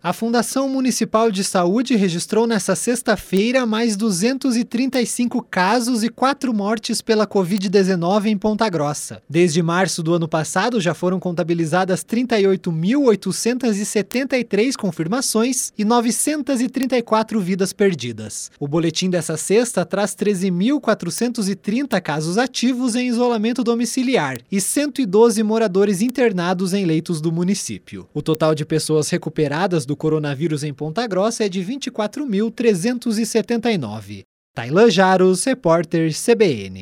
A Fundação Municipal de Saúde registrou nesta sexta-feira mais 235 casos e quatro mortes pela Covid-19 em Ponta Grossa. Desde março do ano passado, já foram contabilizadas 38.873 confirmações e 934 vidas perdidas. O boletim dessa sexta traz 13.430 casos ativos em isolamento domiciliar e 112 moradores internados em leitos do município. O total de pessoas recuperadas do coronavírus em Ponta Grossa é de 24.379. Tailan Jaros, repórter CBN.